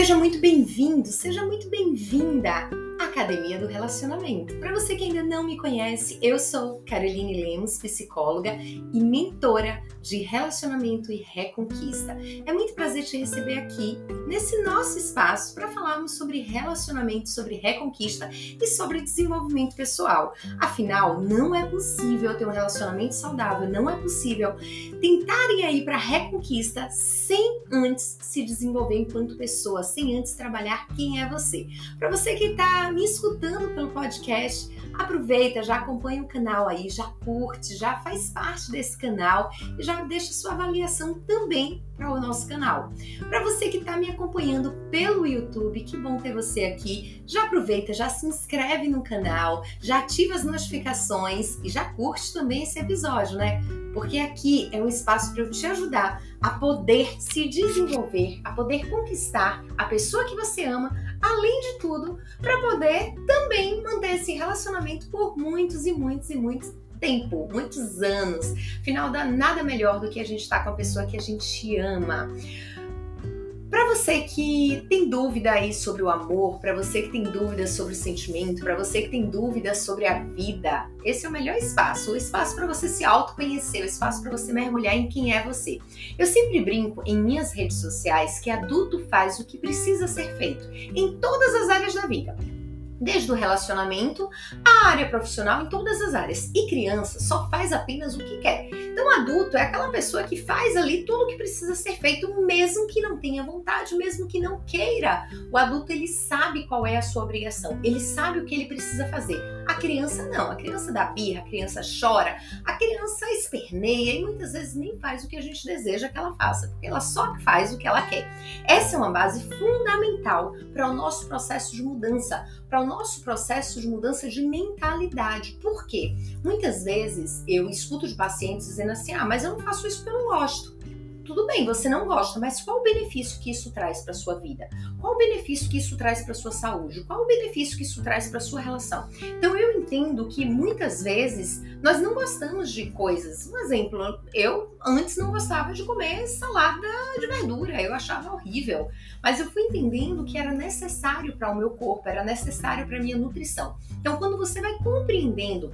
Seja muito bem-vindo, seja muito bem-vinda Academia do Relacionamento. Para você que ainda não me conhece, eu sou Caroline Lemos, psicóloga e mentora de relacionamento e reconquista. É muito prazer te receber aqui nesse nosso espaço para falarmos sobre relacionamento, sobre reconquista e sobre desenvolvimento pessoal. Afinal, não é possível ter um relacionamento saudável, não é possível tentarem aí para reconquista sem antes se desenvolver enquanto pessoa, sem antes trabalhar quem é você. Para você que está me escutando pelo podcast, aproveita, já acompanha o canal aí, já curte, já faz parte desse canal e já deixa sua avaliação também para o nosso canal. Para você que está me acompanhando pelo YouTube, que bom ter você aqui. Já aproveita, já se inscreve no canal, já ativa as notificações e já curte também esse episódio, né? Porque aqui é um espaço para eu te ajudar a poder se desenvolver, a poder conquistar a pessoa que você ama, além de tudo, para poder também manter esse relacionamento por muitos e muitos e muitos tempo, muitos anos. Afinal, dá nada melhor do que a gente estar tá com a pessoa que a gente ama. Para você que tem dúvida aí sobre o amor, para você que tem dúvidas sobre o sentimento, para você que tem dúvidas sobre a vida, esse é o melhor espaço, o espaço para você se autoconhecer, o espaço para você mergulhar em quem é você. Eu sempre brinco em minhas redes sociais que adulto faz o que precisa ser feito em todas as áreas da vida desde o relacionamento à área profissional, em todas as áreas. E criança só faz apenas o que quer. Então, adulto é aquela pessoa que faz ali tudo o que precisa ser feito, mesmo que não tenha vontade, mesmo que não queira. O adulto ele sabe qual é a sua obrigação, ele sabe o que ele precisa fazer. Criança não, a criança dá birra, a criança chora, a criança esperneia e muitas vezes nem faz o que a gente deseja que ela faça, porque ela só faz o que ela quer. Essa é uma base fundamental para o nosso processo de mudança, para o nosso processo de mudança de mentalidade. Por quê? Muitas vezes eu escuto de pacientes dizendo assim: ah, mas eu não faço isso porque eu não gosto. Tudo bem, você não gosta, mas qual o benefício que isso traz para sua vida? Qual o benefício que isso traz para sua saúde? Qual o benefício que isso traz para sua relação? Então eu entendo que muitas vezes nós não gostamos de coisas. Um exemplo, eu antes não gostava de comer salada de verdura, eu achava horrível, mas eu fui entendendo que era necessário para o meu corpo, era necessário para minha nutrição. Então quando você vai compreendendo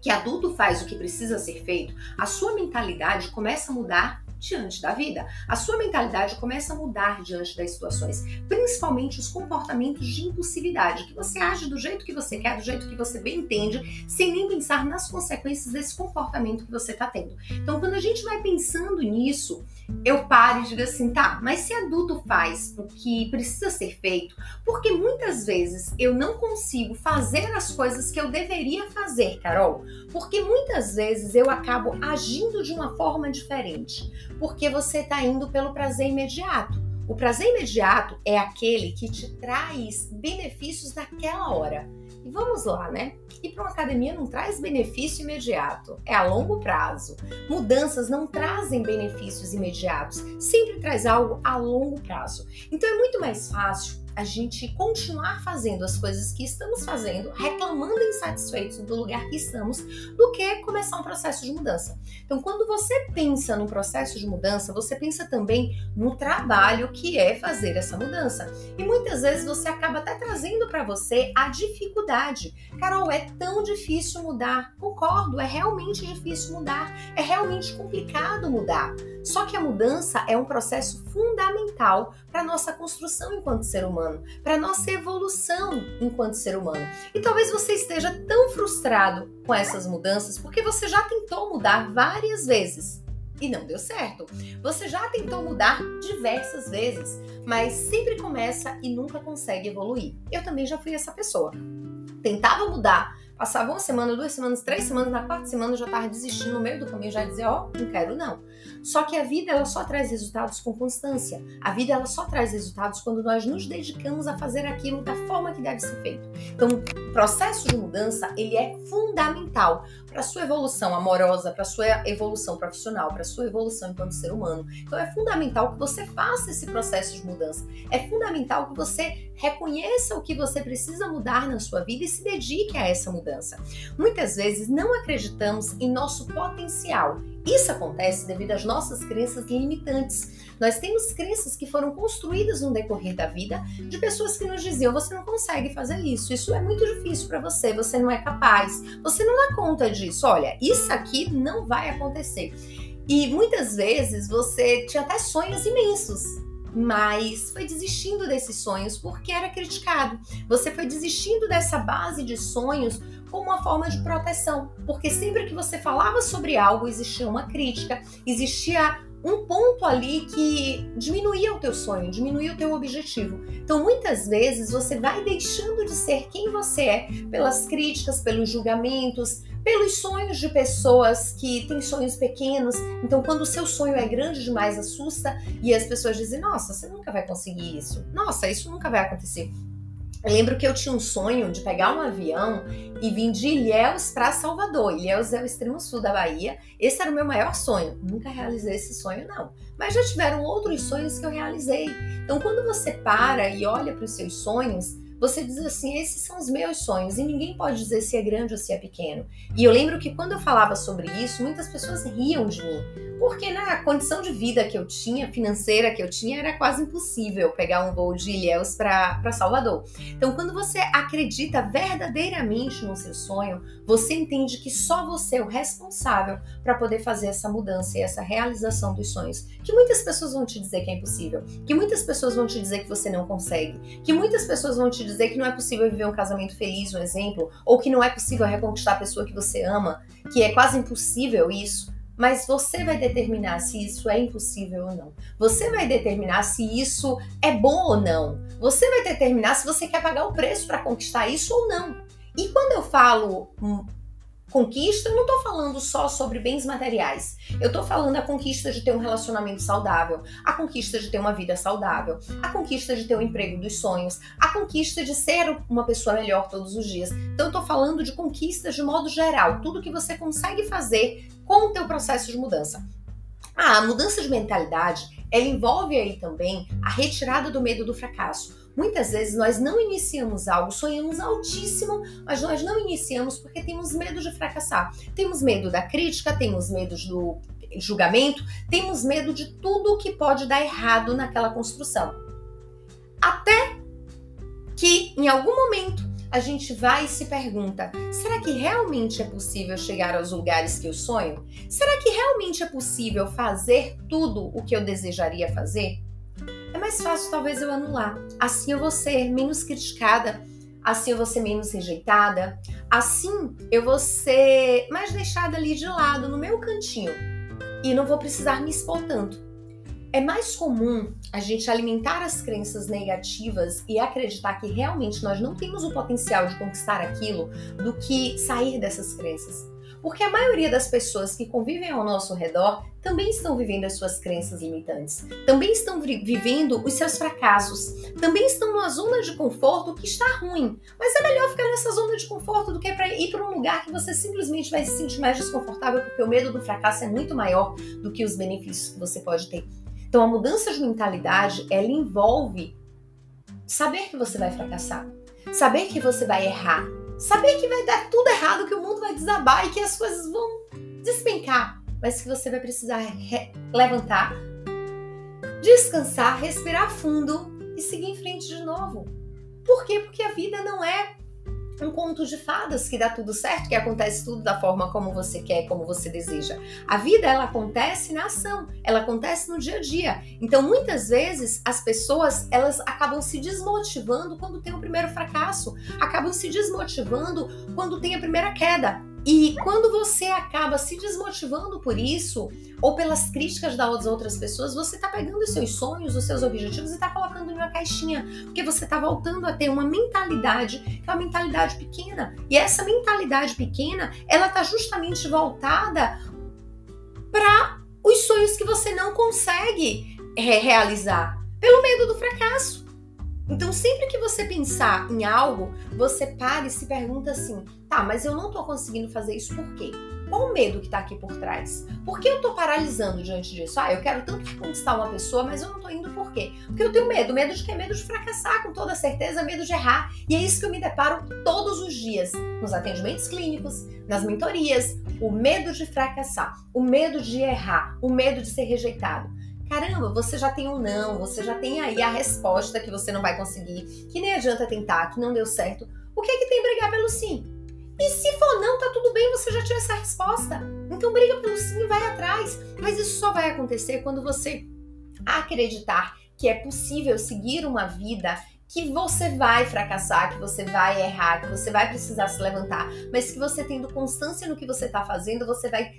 que adulto faz o que precisa ser feito, a sua mentalidade começa a mudar diante da vida. A sua mentalidade começa a mudar diante das situações, principalmente os comportamentos de impulsividade, que você age do jeito que você quer, do jeito que você bem entende, sem nem pensar nas consequências desse comportamento que você está tendo. Então, quando a gente vai pensando nisso, eu paro e digo assim, tá, mas se adulto faz o que precisa ser feito, porque muitas vezes eu não consigo fazer as coisas que eu deveria fazer, Carol, porque muitas vezes eu acabo agindo de uma forma diferente porque você está indo pelo prazer imediato. O prazer imediato é aquele que te traz benefícios naquela hora. E vamos lá, né? Ir para uma academia não traz benefício imediato, é a longo prazo. Mudanças não trazem benefícios imediatos, sempre traz algo a longo prazo. Então é muito mais fácil a gente continuar fazendo as coisas que estamos fazendo, reclamando insatisfeitos do lugar que estamos, do que começar um processo de mudança. Então, quando você pensa no processo de mudança, você pensa também no trabalho que é fazer essa mudança. E muitas vezes você acaba até trazendo para você a dificuldade. Carol, é tão difícil mudar. Concordo, é realmente difícil mudar, é realmente complicado mudar. Só que a mudança é um processo fundamental para nossa construção enquanto ser humano, para nossa evolução enquanto ser humano. E talvez você esteja tão frustrado com essas mudanças porque você já tentou mudar várias vezes e não deu certo. Você já tentou mudar diversas vezes, mas sempre começa e nunca consegue evoluir. Eu também já fui essa pessoa. Tentava mudar, passava uma semana, duas semanas, três semanas, na quarta semana eu já estava desistindo no meio do caminho, já dizia, ó, oh, não quero não. Só que a vida ela só traz resultados com constância. A vida ela só traz resultados quando nós nos dedicamos a fazer aquilo da forma que deve ser feito. Então, o processo de mudança ele é fundamental para sua evolução amorosa, para sua evolução profissional, para sua evolução enquanto ser humano. Então, é fundamental que você faça esse processo de mudança. É fundamental que você reconheça o que você precisa mudar na sua vida e se dedique a essa mudança. Muitas vezes não acreditamos em nosso potencial Isso acontece devido às nossas crenças limitantes. Nós temos crenças que foram construídas no decorrer da vida de pessoas que nos diziam: você não consegue fazer isso, isso é muito difícil para você, você não é capaz, você não dá conta disso. Olha, isso aqui não vai acontecer. E muitas vezes você tinha até sonhos imensos, mas foi desistindo desses sonhos porque era criticado. Você foi desistindo dessa base de sonhos como uma forma de proteção, porque sempre que você falava sobre algo existia uma crítica, existia um ponto ali que diminuía o teu sonho, diminuía o teu objetivo. Então, muitas vezes você vai deixando de ser quem você é pelas críticas, pelos julgamentos, pelos sonhos de pessoas que têm sonhos pequenos. Então, quando o seu sonho é grande demais, assusta e as pessoas dizem: "Nossa, você nunca vai conseguir isso. Nossa, isso nunca vai acontecer". Eu lembro que eu tinha um sonho de pegar um avião e vir de Ilhéus para Salvador. Ilhéus é o extremo sul da Bahia. Esse era o meu maior sonho. Nunca realizei esse sonho, não. Mas já tiveram outros sonhos que eu realizei. Então, quando você para e olha para os seus sonhos, você diz assim: esses são os meus sonhos, e ninguém pode dizer se é grande ou se é pequeno. E eu lembro que quando eu falava sobre isso, muitas pessoas riam de mim, porque na condição de vida que eu tinha, financeira que eu tinha, era quase impossível pegar um voo de Ilhéus para Salvador. Então, quando você acredita verdadeiramente no seu sonho, você entende que só você é o responsável para poder fazer essa mudança e essa realização dos sonhos. Que muitas pessoas vão te dizer que é impossível, que muitas pessoas vão te dizer que você não consegue, que muitas pessoas vão te dizer que não é possível viver um casamento feliz, um exemplo, ou que não é possível reconquistar a pessoa que você ama, que é quase impossível isso. Mas você vai determinar se isso é impossível ou não. Você vai determinar se isso é bom ou não. Você vai determinar se você quer pagar o preço para conquistar isso ou não. E quando eu falo hum, Conquista, eu não estou falando só sobre bens materiais. Eu estou falando a conquista de ter um relacionamento saudável, a conquista de ter uma vida saudável, a conquista de ter o um emprego dos sonhos, a conquista de ser uma pessoa melhor todos os dias. Então, eu estou falando de conquistas de modo geral, tudo que você consegue fazer com o teu processo de mudança. Ah, a mudança de mentalidade, ela envolve aí também a retirada do medo do fracasso. Muitas vezes nós não iniciamos algo, sonhamos altíssimo, mas nós não iniciamos porque temos medo de fracassar. Temos medo da crítica, temos medo do julgamento, temos medo de tudo que pode dar errado naquela construção. Até que em algum momento a gente vai e se pergunta: será que realmente é possível chegar aos lugares que eu sonho? Será que realmente é possível fazer tudo o que eu desejaria fazer? é mais fácil talvez eu anular. Assim eu vou ser menos criticada, assim eu vou ser menos rejeitada, assim eu vou ser mais deixada ali de lado, no meu cantinho, e não vou precisar me expor tanto. É mais comum a gente alimentar as crenças negativas e acreditar que realmente nós não temos o potencial de conquistar aquilo do que sair dessas crenças. Porque a maioria das pessoas que convivem ao nosso redor também estão vivendo as suas crenças limitantes, também estão vivendo os seus fracassos, também estão numa zona de conforto que está ruim. Mas é melhor ficar nessa zona de conforto do que ir para um lugar que você simplesmente vai se sentir mais desconfortável, porque o medo do fracasso é muito maior do que os benefícios que você pode ter. Então a mudança de mentalidade, ela envolve saber que você vai fracassar, saber que você vai errar, saber que vai dar tudo errado, que o mundo vai desabar e que as coisas vão despencar, mas que você vai precisar levantar, descansar, respirar fundo e seguir em frente de novo. Por quê? Porque a vida não é um conto de fadas que dá tudo certo, que acontece tudo da forma como você quer, como você deseja. A vida ela acontece na ação, ela acontece no dia a dia. Então, muitas vezes as pessoas elas acabam se desmotivando quando tem o primeiro fracasso, acabam se desmotivando quando tem a primeira queda. E quando você acaba se desmotivando por isso, ou pelas críticas das outras pessoas, você está pegando os seus sonhos, os seus objetivos e está colocando em uma caixinha, porque você está voltando a ter uma mentalidade que é uma mentalidade pequena. E essa mentalidade pequena, ela está justamente voltada para os sonhos que você não consegue realizar pelo medo do fracasso. Então, sempre que você pensar em algo, você para e se pergunta assim: tá, mas eu não tô conseguindo fazer isso por quê? Qual o medo que tá aqui por trás? Por que eu tô paralisando diante disso? Ah, eu quero tanto conquistar uma pessoa, mas eu não tô indo por quê? Porque eu tenho medo. Medo de quê? Medo de fracassar, com toda certeza, medo de errar. E é isso que eu me deparo todos os dias nos atendimentos clínicos, nas mentorias, o medo de fracassar, o medo de errar, o medo de ser rejeitado. Caramba, você já tem um não, você já tem aí a resposta que você não vai conseguir, que nem adianta tentar, que não deu certo. O que é que tem brigar pelo sim? E se for não, tá tudo bem, você já tinha essa resposta. Então briga pelo sim e vai atrás. Mas isso só vai acontecer quando você acreditar que é possível seguir uma vida que você vai fracassar, que você vai errar, que você vai precisar se levantar, mas que você tendo constância no que você está fazendo, você vai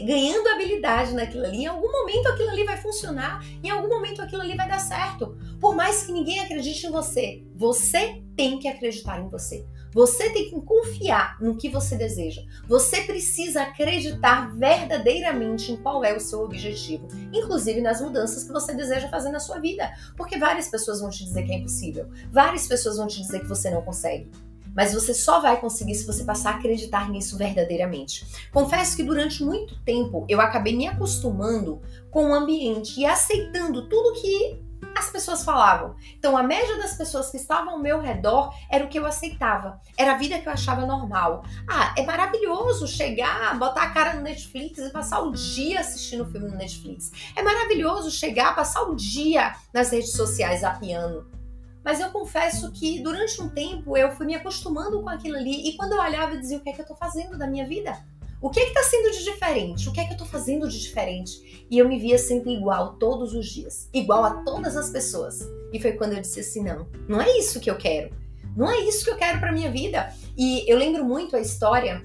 ganhando habilidade naquilo ali. Em algum momento aquilo ali vai funcionar, em algum momento aquilo ali vai dar certo. Por mais que ninguém acredite em você, você tem que acreditar em você. Você tem que confiar no que você deseja. Você precisa acreditar verdadeiramente em qual é o seu objetivo, inclusive nas mudanças que você deseja fazer na sua vida. Porque várias pessoas vão te dizer que é impossível, várias pessoas vão te dizer que você não consegue. Mas você só vai conseguir se você passar a acreditar nisso verdadeiramente. Confesso que durante muito tempo eu acabei me acostumando com o ambiente e aceitando tudo que as pessoas falavam. Então, a média das pessoas que estavam ao meu redor era o que eu aceitava. Era a vida que eu achava normal. Ah, é maravilhoso chegar, botar a cara no Netflix e passar o dia assistindo filme no Netflix. É maravilhoso chegar, passar o dia nas redes sociais apiando. Mas eu confesso que durante um tempo eu fui me acostumando com aquilo ali e quando eu olhava eu dizia o que é que eu tô fazendo da minha vida? O que é que tá sendo de diferente? O que é que eu tô fazendo de diferente? E eu me via sempre igual todos os dias, igual a todas as pessoas. E foi quando eu disse assim: não, não é isso que eu quero. Não é isso que eu quero para minha vida. E eu lembro muito a história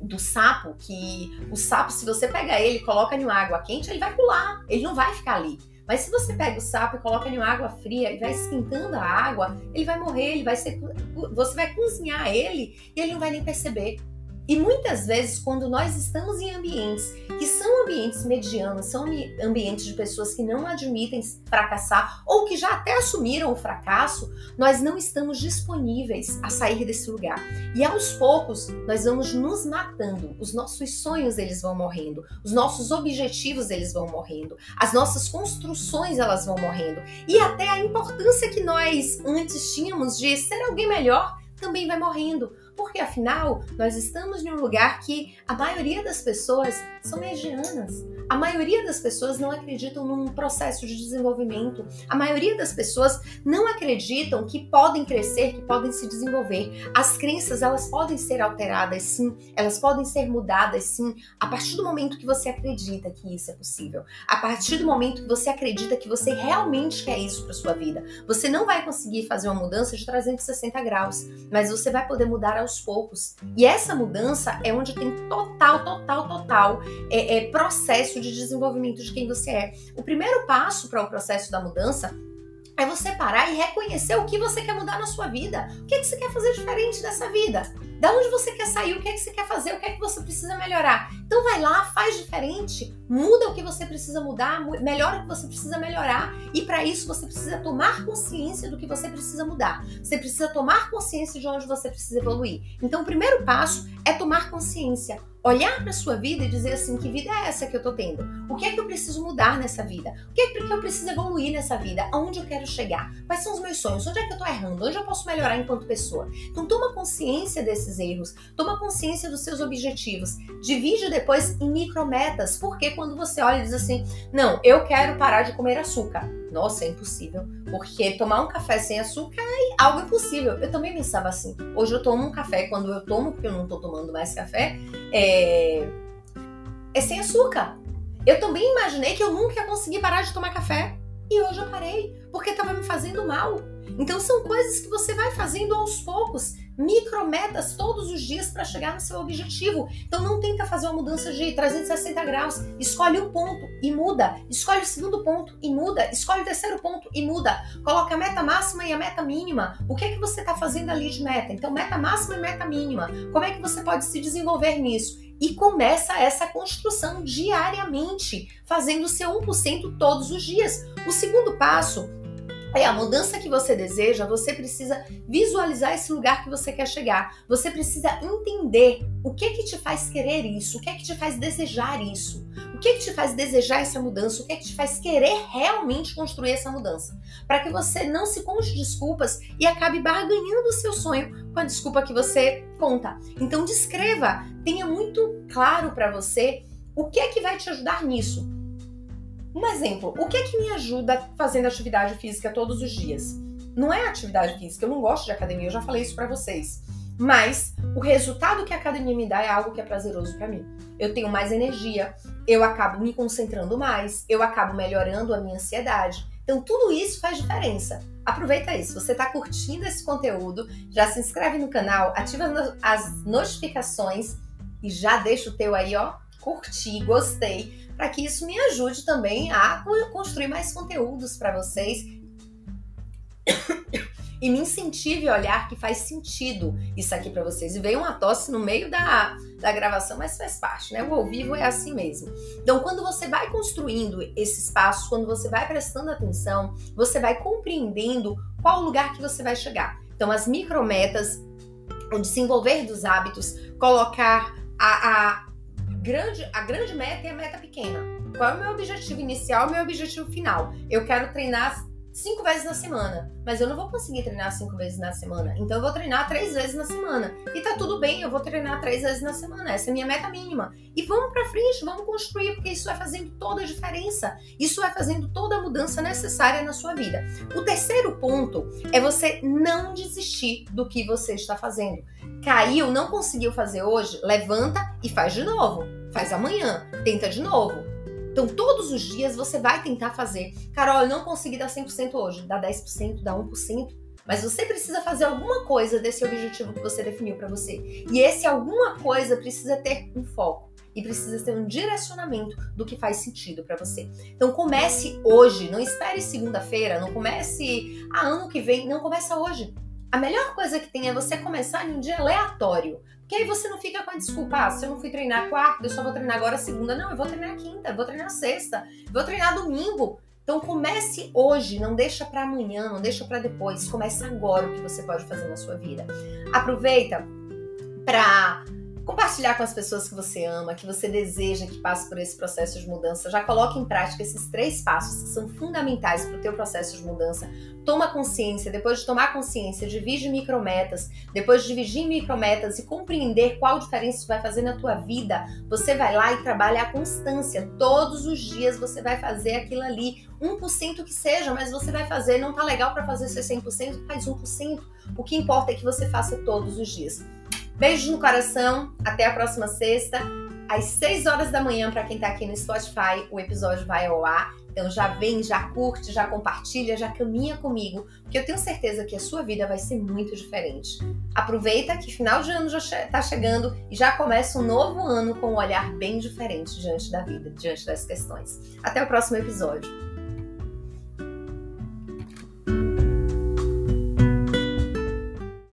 do sapo, que o sapo, se você pega ele e coloca em água quente, ele vai pular, ele não vai ficar ali. Mas se você pega o sapo e coloca em água fria e vai esquentando a água, ele vai morrer, ele vai ser, você vai cozinhar ele e ele não vai nem perceber. E muitas vezes, quando nós estamos em ambientes que são ambientes medianos, são ambientes de pessoas que não admitem fracassar ou que já até assumiram o fracasso, nós não estamos disponíveis a sair desse lugar. E aos poucos, nós vamos nos matando. Os nossos sonhos eles vão morrendo, os nossos objetivos eles vão morrendo, as nossas construções elas vão morrendo e até a importância que nós antes tínhamos de ser alguém melhor também vai morrendo porque afinal, nós estamos em um lugar que a maioria das pessoas são medianas. A maioria das pessoas não acreditam num processo de desenvolvimento. A maioria das pessoas não acreditam que podem crescer, que podem se desenvolver. As crenças, elas podem ser alteradas, sim. Elas podem ser mudadas, sim. A partir do momento que você acredita que isso é possível. A partir do momento que você acredita que você realmente quer isso para sua vida. Você não vai conseguir fazer uma mudança de 360 graus, mas você vai poder mudar aos poucos. E essa mudança é onde tem total, total, total é, é processo de desenvolvimento de quem você é. O primeiro passo para o processo da mudança é você parar e reconhecer o que você quer mudar na sua vida. O que, é que você quer fazer diferente dessa vida? Da onde você quer sair? O que é que você quer fazer? O que é que você precisa melhorar? Então vai lá, faz diferente, muda o que você precisa mudar, melhora o que você precisa melhorar. E para isso você precisa tomar consciência do que você precisa mudar. Você precisa tomar consciência de onde você precisa evoluir. Então o primeiro passo é tomar consciência olhar para sua vida e dizer assim: que vida é essa que eu tô tendo? O que é que eu preciso mudar nessa vida? O que é que eu preciso evoluir nessa vida? Aonde eu quero chegar? Quais são os meus sonhos? Onde é que eu tô errando? Onde eu posso melhorar enquanto pessoa? Então, toma consciência desses erros, toma consciência dos seus objetivos, divide depois em micrometas, porque quando você olha e diz assim: não, eu quero parar de comer açúcar. Nossa, é impossível. Porque tomar um café sem açúcar é algo impossível. Eu também pensava assim. Hoje eu tomo um café, quando eu tomo, porque eu não tô tomando mais café, é, é sem açúcar. Eu também imaginei que eu nunca ia conseguir parar de tomar café. E hoje eu parei, porque estava me fazendo mal. Então são coisas que você vai fazendo aos poucos, micrometas todos os dias para chegar no seu objetivo. Então não tenta fazer uma mudança de 360 graus. Escolhe um ponto e muda. Escolhe o segundo ponto e muda. Escolhe o terceiro ponto e muda. Coloca a meta máxima e a meta mínima. O que é que você está fazendo ali de meta? Então meta máxima e meta mínima. Como é que você pode se desenvolver nisso? E começa essa construção diariamente, fazendo o seu 1% todos os dias. O segundo passo é a mudança que você deseja, você precisa visualizar esse lugar que você quer chegar. Você precisa entender o que que te faz querer isso, o que é que te faz desejar isso. O que, que te faz desejar essa mudança? O que, que te faz querer realmente construir essa mudança? Para que você não se conte desculpas e acabe barganhando o seu sonho com a desculpa que você conta. Então descreva, tenha muito claro para você o que é que vai te ajudar nisso. Um exemplo, o que é que me ajuda fazendo atividade física todos os dias? Não é atividade física, eu não gosto de academia, eu já falei isso para vocês. Mas o resultado que a academia me dá é algo que é prazeroso para mim. Eu tenho mais energia, eu acabo me concentrando mais, eu acabo melhorando a minha ansiedade. Então tudo isso faz diferença. Aproveita isso. Você está curtindo esse conteúdo, já se inscreve no canal, ativa as notificações e já deixa o teu aí, ó, curtir, gostei, para que isso me ajude também a construir mais conteúdos para vocês e me incentive a olhar que faz sentido isso aqui para vocês. E veio uma tosse no meio da, da gravação, mas faz parte, né? O ao vivo é assim mesmo. Então, quando você vai construindo esse espaço, quando você vai prestando atenção, você vai compreendendo qual lugar que você vai chegar. Então, as micrometas, o desenvolver dos hábitos, colocar a, a grande, a grande meta e a meta pequena. Qual é o meu objetivo inicial e o meu objetivo final? Eu quero treinar cinco vezes na semana, mas eu não vou conseguir treinar cinco vezes na semana. Então eu vou treinar três vezes na semana. E tá tudo bem, eu vou treinar três vezes na semana. Essa é a minha meta mínima. E vamos para frente, vamos construir, porque isso vai fazendo toda a diferença. Isso vai fazendo toda a mudança necessária na sua vida. O terceiro ponto é você não desistir do que você está fazendo. Caiu, não conseguiu fazer hoje, levanta e faz de novo. Faz amanhã, tenta de novo então, todos os dias você vai tentar fazer. Carol, eu não consegui dar 100% hoje. Dá 10%, dá 1%. Mas você precisa fazer alguma coisa desse objetivo que você definiu para você. E esse alguma coisa precisa ter um foco e precisa ter um direcionamento do que faz sentido para você. Então comece hoje, não espere segunda-feira, não comece a ah, ano que vem, não começa hoje. A melhor coisa que tem é você começar em um dia aleatório. Porque aí você não fica com a desculpa, ah, se eu não fui treinar quarta, eu só vou treinar agora segunda. Não, eu vou treinar quinta, vou treinar sexta, vou treinar domingo. Então comece hoje, não deixa para amanhã, não deixa para depois. Comece agora o que você pode fazer na sua vida. Aproveita para compartilhar com as pessoas que você ama, que você deseja que passe por esse processo de mudança. Já coloque em prática esses três passos que são fundamentais para o teu processo de mudança. Toma consciência, depois de tomar consciência, divide micrometas, depois de dividir micrometas e compreender qual diferença isso vai fazer na tua vida, você vai lá e trabalha a constância. Todos os dias você vai fazer aquilo ali, 1% que seja, mas você vai fazer, não tá legal para fazer ser 100%, faz 1%. O que importa é que você faça todos os dias. Beijo no coração, até a próxima sexta. Às 6 horas da manhã, para quem está aqui no Spotify, o episódio vai ao ar. Então já vem, já curte, já compartilha, já caminha comigo, porque eu tenho certeza que a sua vida vai ser muito diferente. Aproveita que final de ano já está chegando e já começa um novo ano com um olhar bem diferente diante da vida, diante das questões. Até o próximo episódio.